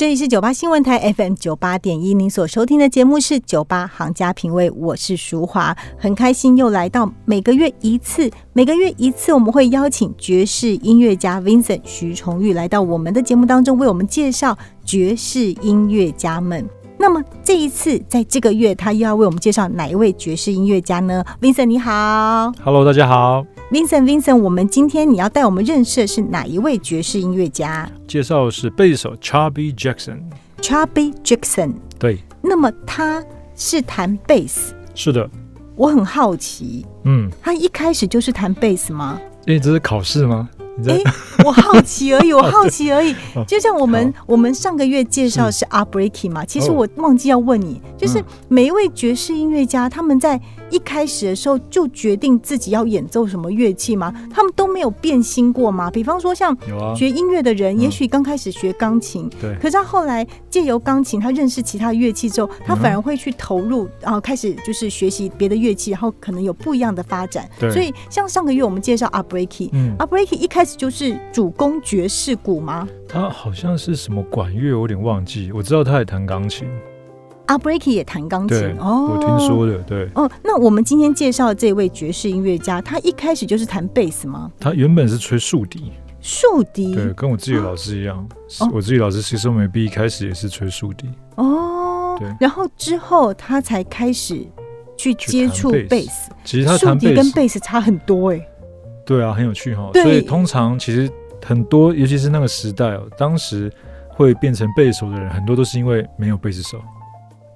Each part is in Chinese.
这里是九八新闻台 FM 九八点一，您所收听的节目是九八行家品味，我是淑华，很开心又来到每个月一次，每个月一次我们会邀请爵士音乐家 Vincent 徐崇玉来到我们的节目当中，为我们介绍爵士音乐家们。那么这一次，在这个月，他又要为我们介绍哪一位爵士音乐家呢？Vincent 你好，Hello，大家好，Vincent，Vincent，我们今天你要带我们认识的是哪一位爵士音乐家？介绍是贝斯手 Chubby Jackson，Chubby Jackson，对。那么他是弹贝斯？是的。我很好奇，嗯，他一开始就是弹贝斯吗？因为这是考试吗？哎，我好奇而已，我好奇而已。就像我们我们上个月介绍是 a b r e a k i 嘛，其实我忘记要问你，就是每一位爵士音乐家他们在一开始的时候就决定自己要演奏什么乐器吗？他们都没有变心过吗？比方说像学音乐的人，也许刚开始学钢琴，对，可是他后来借由钢琴，他认识其他乐器之后，他反而会去投入，然后开始就是学习别的乐器，然后可能有不一样的发展。所以像上个月我们介绍阿 b r e a k i 嗯 a b r e a k i 一开始。就是主攻爵士鼓吗？他好像是什么管乐，我有点忘记。我知道他也弹钢琴。阿 Breaky 也弹钢琴哦，我听说的。对哦，那我们今天介绍的这位爵士音乐家，他一开始就是弹贝斯吗？他原本是吹竖笛。竖笛？对，跟我自己的老师一样。我自己老师其实美毕一开始也是吹竖笛。哦，对。然后之后他才开始去接触贝斯。其实他弹贝跟贝斯差很多哎。对啊，很有趣哈。所以通常其实很多，尤其是那个时代哦，当时会变成贝斯手的人，很多都是因为没有贝斯手，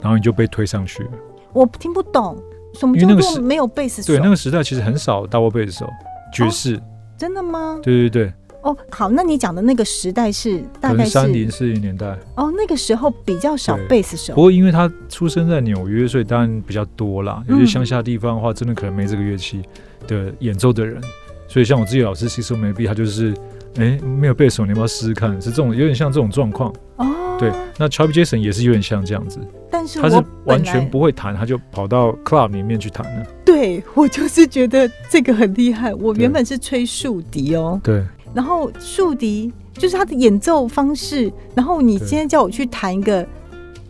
然后你就被推上去了。我听不懂什么叫做没有贝斯手。对，那个时代其实很少大波贝斯手，爵士。真的吗？对对对。哦，好，那你讲的那个时代是大概是三零四零年代。哦，那个时候比较少贝斯手。不过因为他出生在纽约，所以当然比较多啦。有些乡下地方的话，真的可能没这个乐器的演奏的人。所以像我自己老师，其实没必他就是，哎，没有背手，你要不要试试看？是这种有点像这种状况哦。对，那 Chubby Jackson 也是有点像这样子，但是他是完全不会弹，他就跑到 club 里面去弹了。对我就是觉得这个很厉害。我原本是吹竖笛哦，对，然后竖笛就是他的演奏方式，然后你今天叫我去弹一个。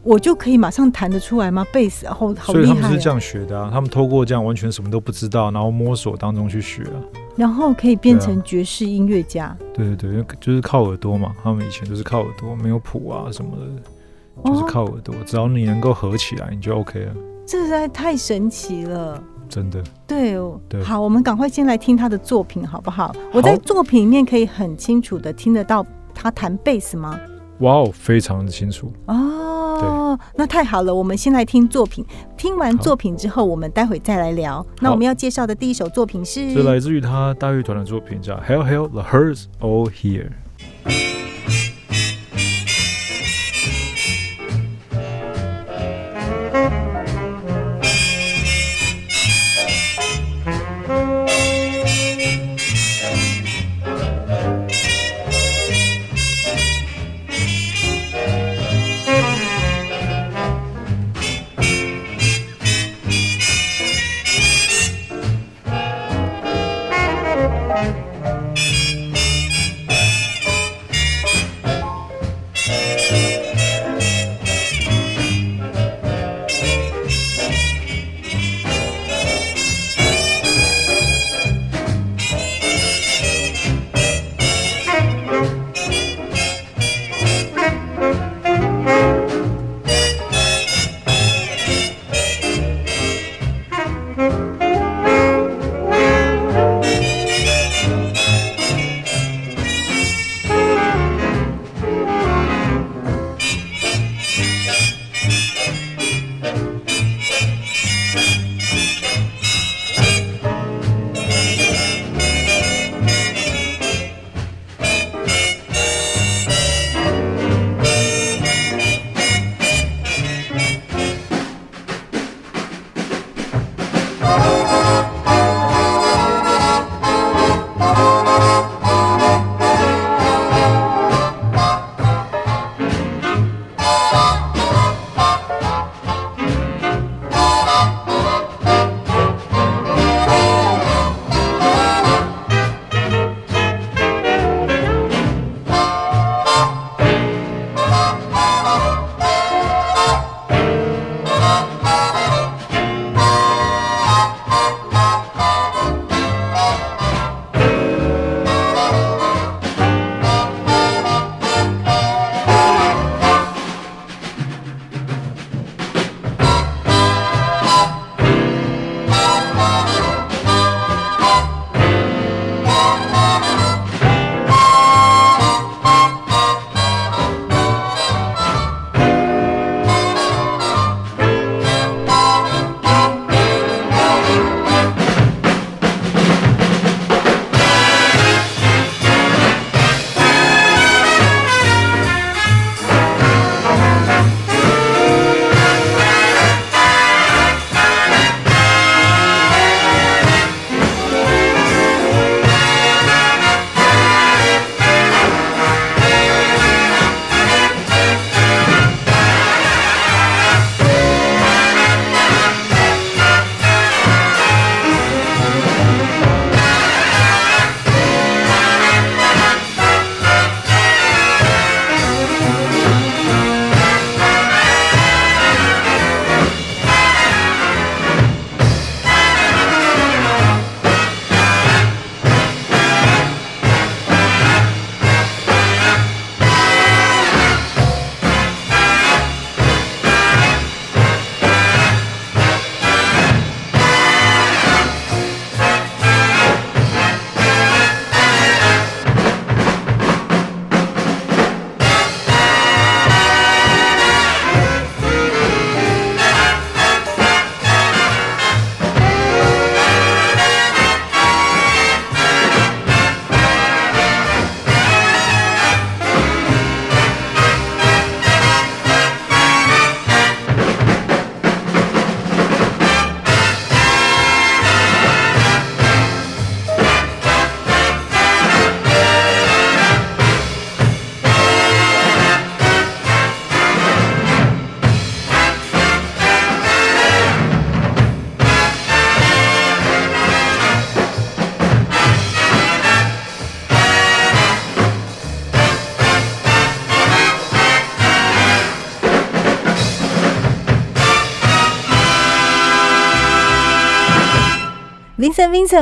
我就可以马上弹得出来吗？贝斯，然后好厉害。所以他们是这样学的啊，他们透过这样完全什么都不知道，然后摸索当中去学啊，然后可以变成爵士音乐家。对对对，就是靠耳朵嘛，他们以前都是靠耳朵，没有谱啊什么的，就是靠耳朵，只要你能够合起来，你就 OK 了。这实在太神奇了，真的。对哦，对。好，我们赶快先来听他的作品好不好？我在作品里面可以很清楚的听得到他弹贝斯吗？哇哦，非常的清楚哦，那太好了。我们先来听作品，听完作品之后，我们待会再来聊。那我们要介绍的第一首作品是，是来自于他大乐团的作品，叫《Hell Hell the Hearts All Here》。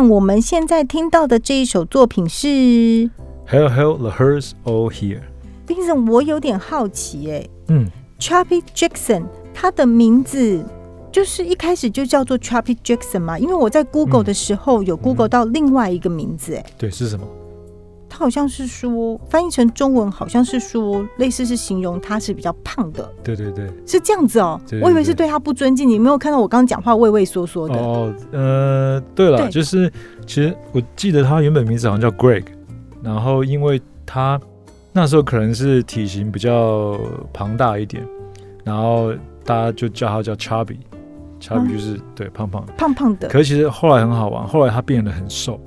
我们现在听到的这一首作品是 Hell Hell the Hearts All Here。Vincent，我有点好奇哎嗯，，Chubby Jackson 他的名字就是一开始就叫做 Chubby Jackson 嘛？因为我在 Google 嗯的时候有 Google 到另外一个名字哎，对，是什么？他好像是说翻译成中文好像是说类似是形容他是比较胖的，对对对。是这样子哦、对对我以为是对他不尊敬，你没有看到我刚刚讲话畏畏缩缩的。哦，呃，对了，对就是其实我记得他原本名字好像叫 Greg，然后因为他那时候可能是体型比较庞大一点，然后大家就叫他叫 Chubby，Chubby 嗯就是、对胖胖的。胖胖的可是其实后来很好玩，后来他变得很瘦，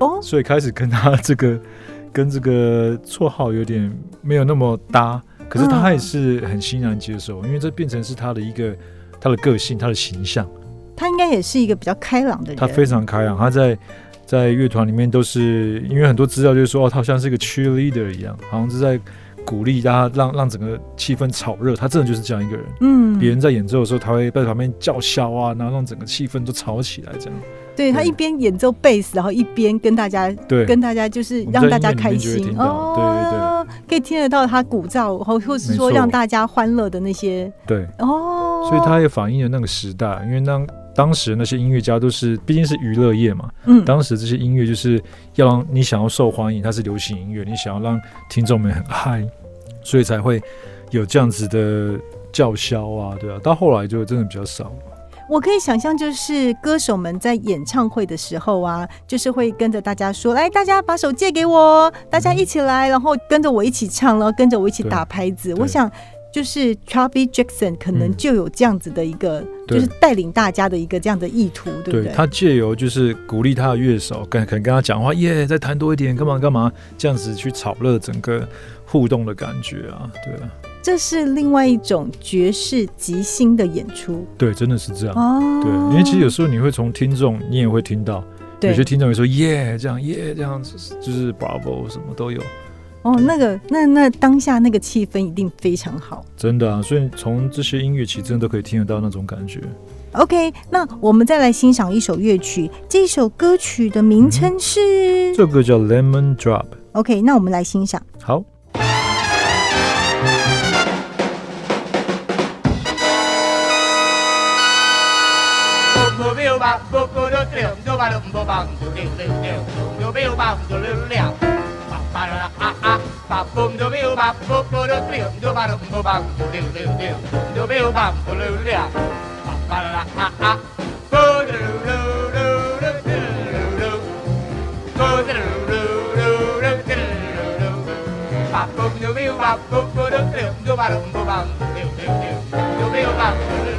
哦，所以开始跟他这个 跟这个绰号有点没有那么搭。可是他嗯也是很欣然接受，因为这变成是他的一个他的个性，他的形象。他应该也是一个比较开朗的人。他非常开朗，他在在乐团里面都是因为很多资料就是说，哦，他好像是一个 cheerleader 一样，好像是在鼓励大家，让让整个气氛炒热。他真的就是这样一个人。嗯，别人在演奏的时候，他会在旁边叫嚣啊，然后让整个气氛都吵起来，这样。对对。他一边演奏贝斯，然后一边跟大家对，跟大家就是让大家开心。就会听到。对对哦，可以听得到他鼓噪，或或是说让大家欢乐的那些。对，哦，所以他也反映了那个时代，因为当当时那些音乐家都是毕竟是娱乐业嘛，嗯。当时这些音乐就是要让你想要受欢迎，它是流行音乐，你想要让听众们很嗨，所以才会有这样子的叫嚣啊，对啊。到后来就真的比较少。我可以想象，就是歌手们在演唱会的时候啊，就是会跟着大家说：“来，大家把手借给我，大家一起来，然后跟着我一起唱，然后跟着我一起打拍子。”我想，就是 Chubby Jackson 可能嗯就有这样子的一个，对就是带领大家的一个这样的意图，对不对？他借由就是鼓励他的乐手，跟可能跟他讲话，耶，再弹多一点，干嘛干嘛，这样子去炒热整个互动的感觉啊，对啊，这是另外一种爵士即兴的演出对，真的是这样。哦。对，因为其实有时候你会从听众，你也会听到，有些听众会说耶，这样耶，这样子就是 bravo 什么都有，哦，那个那那当下那个气氛一定非常好。真的啊，所以从这些音乐起，真的都可以听得到那种感觉。OK，那我们再来欣赏一首乐曲，这首歌曲的名称是、这首歌叫 Lemon Drop，OK，那我们来欣赏。好。bạc bô cô đô tiểu đô ba đụng bô bằng đô tiểu tiểu tiểu đô biêu bằng đô lưu lẹo ba la a a ba bum đô biêu ba bô cô đô tiểu đô ba đụng bô bằng đô tiểu tiểu tiểu đô biêu bằng đô lưu lẹo ba la a a bô đô lưu lưu lưu lưu lưu lưu bô đô lưu lưu lưu lưu lưu ba bum đô biêu ba bô cô đô tiểu đô ba đụng bô bằng đô tiểu tiểu tiểu đô biêu bằng đô lưu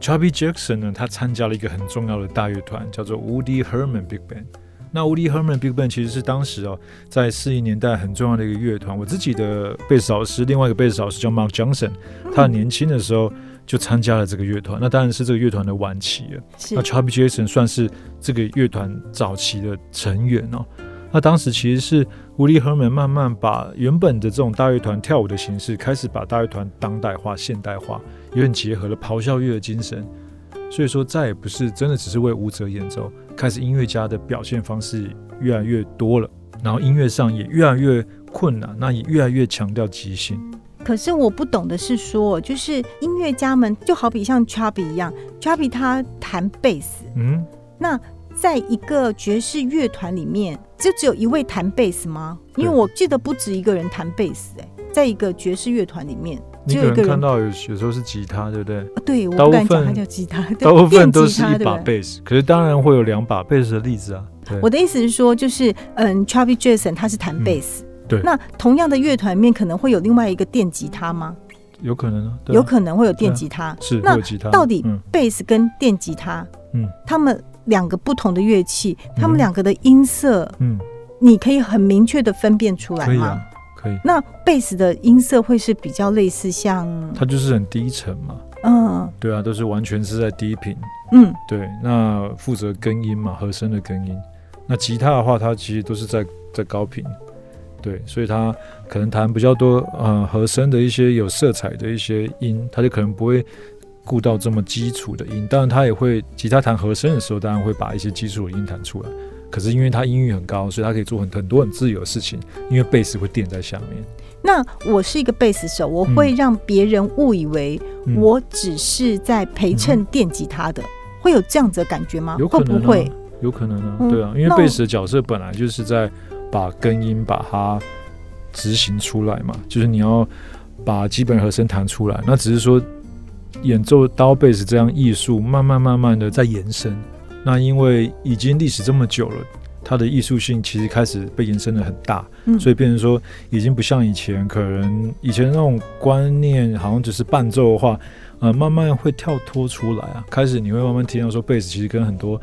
Chubby Jackson 呢，他参加了一个很重要的大乐团，叫做 Woody Herman Big Band。那 Woody Herman Big Band 其实是当时哦，在四零年代很重要的一个乐团。我自己的贝斯老师，另外一个贝斯老师叫 Mark Johnson，他很年轻的时候就参加了这个乐团。那当然是这个乐团的晚期了。那 Chubby Jackson 算是这个乐团早期的成员哦。那当时其实是 Woody Herman 慢慢把原本的这种大乐团跳舞的形式，开始把大乐团当代化、现代化，有点结合了咆哮乐的精神。所以说，再也不是真的只是为舞者演奏，开始音乐家的表现方式越来越多了，然后音乐上也越来越困难，那也越来越强调即兴。可是我不懂的是说，就是音乐家们就好比像 Chubby 一样，Chubby 他弹贝斯，嗯，那在一个爵士乐团里面，就只有一位弹贝斯吗？因为我记得不止一个人弹贝斯，哎，在一个爵士乐团里面，你有一个看到有有时候是吉他，对不对？啊对，我不敢讲分它叫吉他，对大部分都是一把贝斯，可是当然会有两把贝斯的例子啊。对我的意思是说，就是嗯，Travis Jackson 他是弹贝斯、嗯对那同样的乐团里面可能会有另外一个电吉他吗？有可能啊，啊有可能会有电吉他。是那有吉他。到底嗯贝斯跟电吉他，嗯他们两个不同的乐器，他们嗯两个的音色，嗯，你可以很明确的分辨出来吗？可以啊，可以。那贝斯的音色会是比较类似像，它就是很低沉嘛，嗯对啊，都是完全是在低频。嗯，对，那负责根音嘛，和声的根音。那吉他的话，它其实都是在在高频，对，所以它可能弹比较多呃和声的一些有色彩的一些音，它就可能不会顾到这么基础的音。当然，他也会吉他弹和声的时候，当然会把一些基础的音弹出来。可是因为他音域很高，所以他可以做很很多很自由的事情，因为贝斯会垫在下面。那我是一个贝斯手，我会让别人误以为嗯我只是在陪衬电吉他的，会有这样子的感觉吗？有可能、啊、会不会？有可能啊，嗯对啊，因为贝斯的角色本来就是在把根音把它执行出来嘛，就是你要把基本和声弹出来。那只是说演奏刀贝斯这样艺术，慢慢慢慢的在延伸。那因为已经历史这么久了，它的艺术性其实开始被延伸的很大，嗯所以变成说已经不像以前，可能以前那种观念好像只是伴奏的话，呃，慢慢会跳脱出来啊。开始你会慢慢听到说，贝斯其实跟很多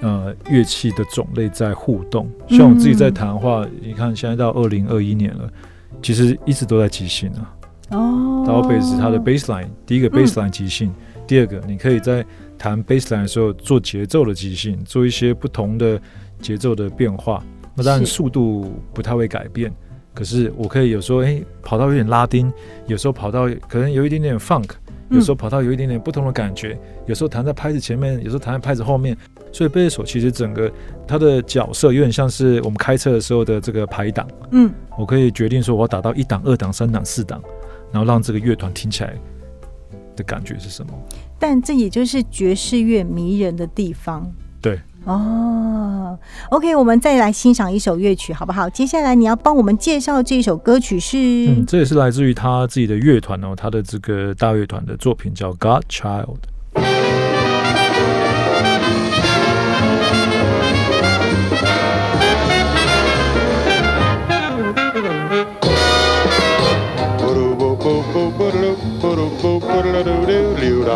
呃乐器的种类在互动。像我自己在弹的话，你看现在到二零二一年了，其实一直都在即兴啊。哦，刀贝斯它的 baseline，第一个 baseline 即兴，第二个你可以在弹 baseline 的时候做节奏的即兴，做一些不同的节奏的变化。那当然速度不太会改变，可是我可以有时候哎、跑到有点拉丁，有时候跑到可能有一点点 funk，有时候跑到有一点点不同的感觉，有时候弹在拍子前面，有时候弹在拍子后面。所以贝斯手其实整个他的角色有点像是我们开车的时候的这个排档。嗯，我可以决定说我要打到一档、二档、三档、四档，然后让这个乐团听起来的感觉是什么？但这也就是爵士乐迷人的地方。对。哦，OK，我们再来欣赏一首乐曲，好不好？接下来你要帮我们介绍这首歌曲是，嗯，这也是来自于他自己的乐团哦，他的这个大乐团的作品叫《God Child》。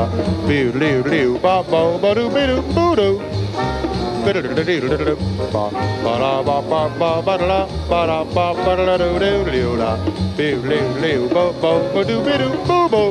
ba boo loo loo ba bo ba doo be doo boo doo ba da da doo da da ba ba da ba ba ba ba da ba da ba ba da doo doo loo da boo loo loo ba bo ba doo be doo boo boo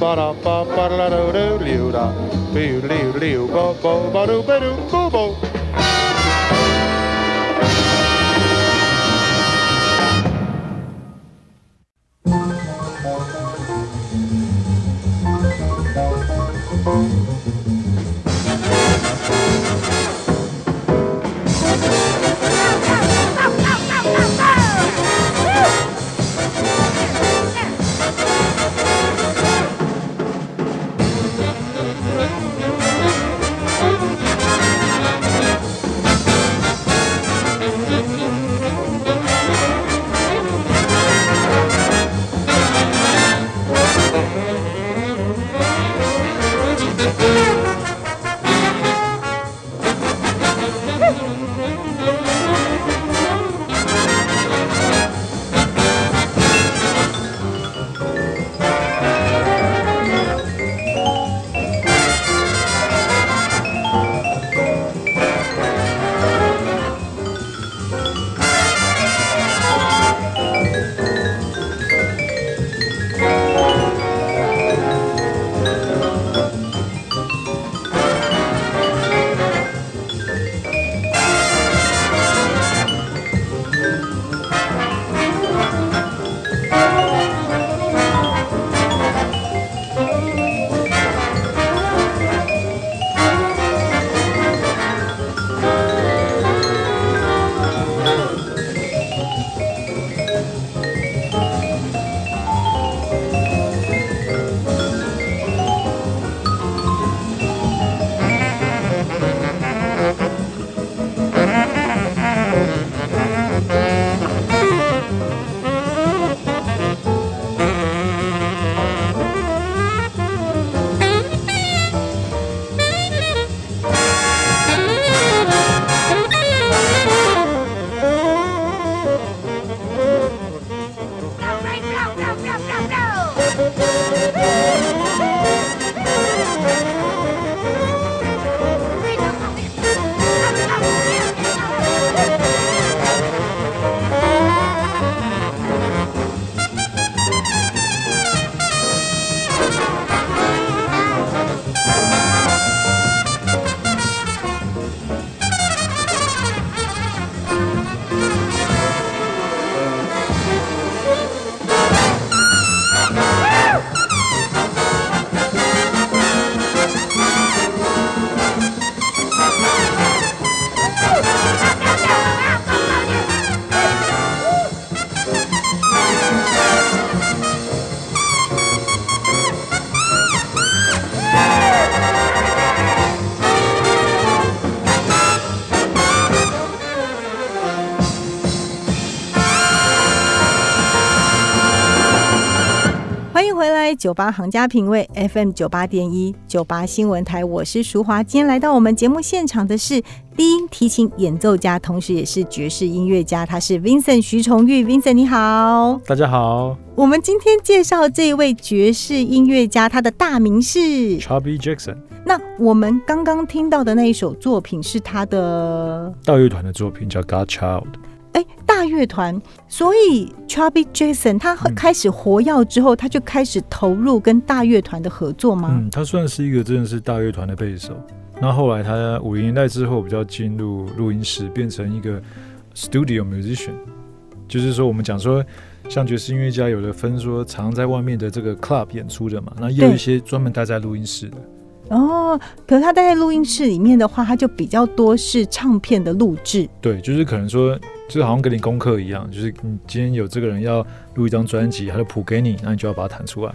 ba da ba ba da da do do liu da liu liu liu bo bo ba do ba do bo bo. 九八行家品味 FM 九八点一九八新闻台，我是淑华。今天来到我们节目现场的是低音提琴演奏家，同时也是爵士音乐家，他是 Vincent 徐崇玉。Vincent 你好，大家好。我们今天介绍这一位爵士音乐家，他的大名是 Chubby Jackson。那我们刚刚听到的那一首作品是他的大乐团的作品，叫 Godchild。哎，大乐团，所以 Chubby Jackson 他开始活跃之后，他就开始投入跟大乐团的合作吗？嗯，他算是一个真的是大乐团的贝手。那后来他五零年代之后比较进入录音室，变成一个 studio musician。就是说，我们讲说，像爵士音乐家有的分说，常在外面的这个 club 演出的嘛，那也有一些专门待在录音室的。哦，可是他待在录音室里面的话，他就比较多是唱片的录制。对，就是可能说。就好像给你功课一样，就是你今天有这个人要录一张专辑，他就谱给你，那你就要把它弹出来，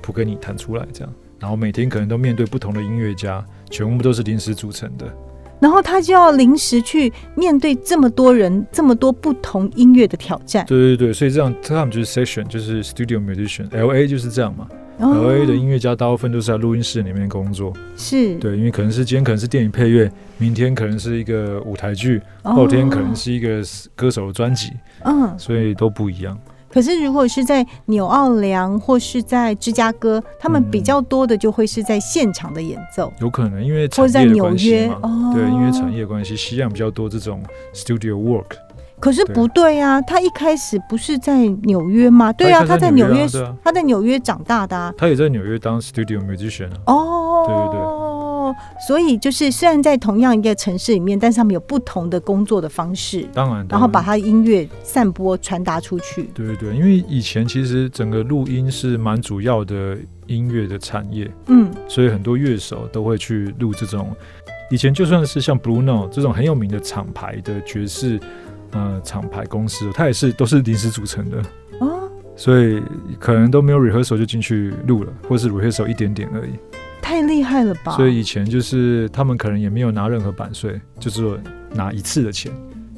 谱给你弹出来这样。然后每天可能都面对不同的音乐家，全部都是临时组成的。然后他就要临时去面对这么多人、这么多不同音乐的挑战。对对对，所以这样他们就是 session，就是 studio musician，L A 就是这样嘛。L A 的音乐家大部分都是在录音室里面工作，是。对，因为可能是今天可能是电影配乐，明天可能是一个舞台剧，后天可能是一个歌手的专辑，嗯，所以都不一样。可是如果是在纽奥良或是在芝加哥，他们比较多的就会是在现场的演奏，有可能因为或者在纽约，对，因为产业关系，西岸比较多这种 studio work。可是不对啊，他一开始不是在纽约吗？对啊，他在在纽约他在纽约长大的啊。他也在纽约当 studio musician 啊。哦，对对对，所以就是虽然在同样一个城市里面，但是他们有不同的工作的方式，当然，然后把他的音乐散播传达出去。对对对，因为以前其实整个录音是蛮主要的音乐的产业，嗯，所以很多乐手都会去录这种。以前就算是像 Blue Note 这种很有名的厂牌的爵士呃厂牌公司，它也是都是临时组成的，哦，所以可能都没有 rehearsal 就进去录了，或是 rehearsal 一点点而已。太厉害了吧！所以以前就是他们可能也没有拿任何版税，就是拿一次的钱，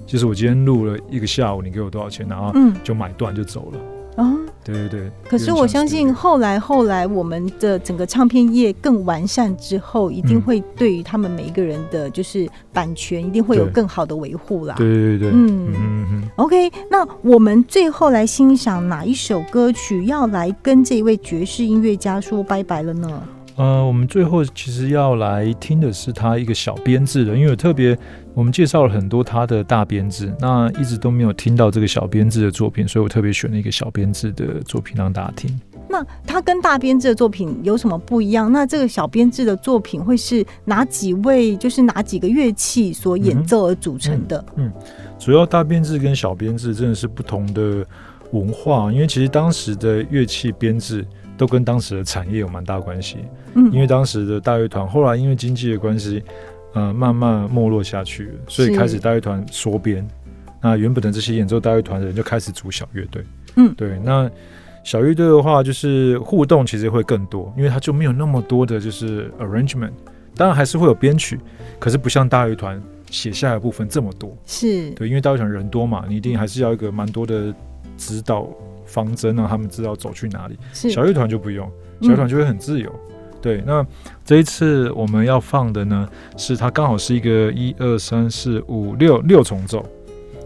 就是我今天录了一个下午，你给我多少钱，然后嗯就买断就走了。啊，对对对。可是我相信后来后来我们的整个唱片业更完善之后，一定嗯会对于他们每一个人的就是版权一定会有更好的维护啦。对对对对，嗯嗯嗯嗯。OK，那我们最后来欣赏哪一首歌曲，要来跟这一位爵士音乐家说拜拜了呢？呃，我们最后其实要来听的是他一个小编制的，因为有特别我们介绍了很多他的大编制，那一直都没有听到这个小编制的作品，所以我特别选了一个小编制的作品让大家听。那他跟大编制的作品有什么不一样？那这个小编制的作品会是哪几位，就是哪几个乐器所演奏而组成的？嗯主要大编制跟小编制真的是不同的文化，因为其实当时的乐器编制都跟当时的产业有蛮大关系。嗯因为当时的大乐团后来因为经济的关系，呃，慢慢没落下去了，所以开始大乐团缩编。那原本的这些演奏大乐团的人就开始组小乐队。嗯对。那小乐队的话，就是互动其实会更多，因为它就没有那么多的就是 arrangement。当然还是会有编曲，可是不像大乐团写下来的部分这么多。是，对，因为大乐团人多嘛，你一定还是要一个蛮多的指导方针，让他们知道走去哪里。小乐团就不用，嗯小乐团就会很自由。对，那这一次我们要放的呢，是它刚好是一个一二三四五六六重奏，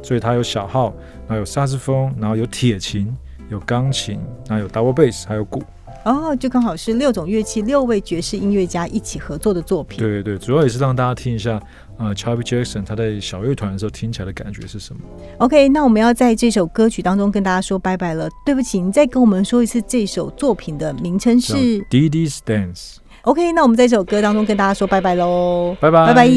所以它有小号，然后有萨克斯风，然后有铁琴，有钢琴，然后有 double bass，还有鼓。哦，就刚好是六种乐器，六位爵士音乐家一起合作的作品。对对对，主要也是让大家听一下，呃，Charlie Jackson 他在小乐团的时候听起来的感觉是什么。OK，那我们要在这首歌曲当中跟大家说拜拜了。对不起，你再跟我们说一次这首作品的名称是 Dee Dee's Dance，OK。那我们在这首歌当中跟大家说拜拜喽，拜拜拜拜。